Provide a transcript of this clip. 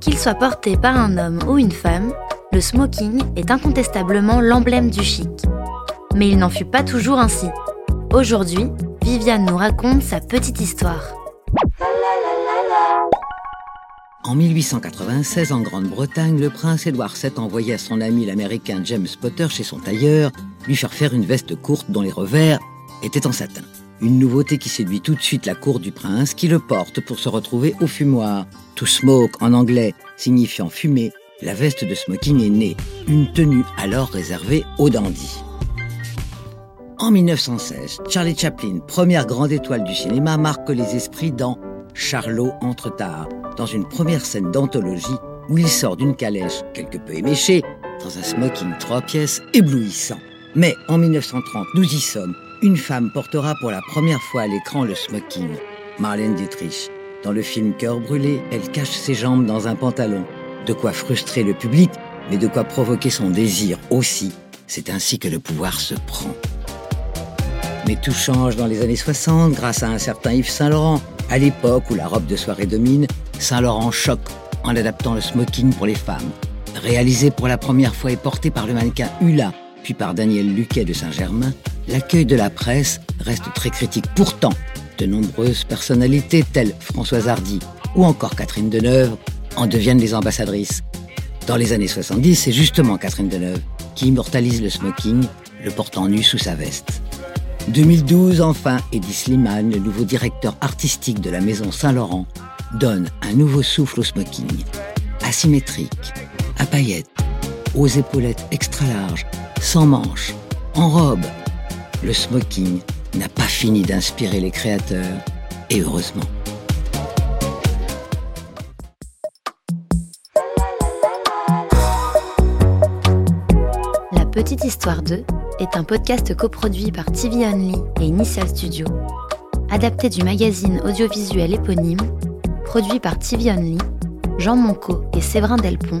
Qu'il soit porté par un homme ou une femme, le smoking est incontestablement l'emblème du chic. Mais il n'en fut pas toujours ainsi. Aujourd'hui, Viviane nous raconte sa petite histoire. En 1896, en Grande-Bretagne, le prince Édouard VII envoyait à son ami l'américain James Potter chez son tailleur lui faire faire une veste courte dont les revers étaient en satin. Une nouveauté qui séduit tout de suite la cour du prince qui le porte pour se retrouver au fumoir. To smoke en anglais signifiant fumer, la veste de smoking est née, une tenue alors réservée aux dandys. En 1916, Charlie Chaplin, première grande étoile du cinéma, marque les esprits dans Charlot entre tard, dans une première scène d'anthologie où il sort d'une calèche quelque peu éméchée, dans un smoking trois pièces éblouissant. Mais en 1930, nous y sommes, une femme portera pour la première fois à l'écran le smoking, Marlène Dietrich. Dans le film Cœur brûlé, elle cache ses jambes dans un pantalon. De quoi frustrer le public, mais de quoi provoquer son désir aussi. C'est ainsi que le pouvoir se prend. Mais tout change dans les années 60 grâce à un certain Yves Saint-Laurent. À l'époque où la robe de soirée domine, Saint-Laurent choque en adaptant le smoking pour les femmes. Réalisé pour la première fois et porté par le mannequin Hula, par Daniel Luquet de Saint-Germain, l'accueil de la presse reste très critique. Pourtant, de nombreuses personnalités telles Françoise Hardy ou encore Catherine Deneuve en deviennent les ambassadrices. Dans les années 70, c'est justement Catherine Deneuve qui immortalise le smoking, le portant nu sous sa veste. 2012, enfin, Eddie Slimane, le nouveau directeur artistique de la maison Saint-Laurent, donne un nouveau souffle au smoking. Asymétrique, à paillettes, aux épaulettes extra larges, sans manches, en robe. Le smoking n'a pas fini d'inspirer les créateurs, et heureusement. La Petite Histoire 2 est un podcast coproduit par TV Only et Initial Studio, adapté du magazine audiovisuel éponyme, produit par TV Only, Jean Monco et Séverin Delpont,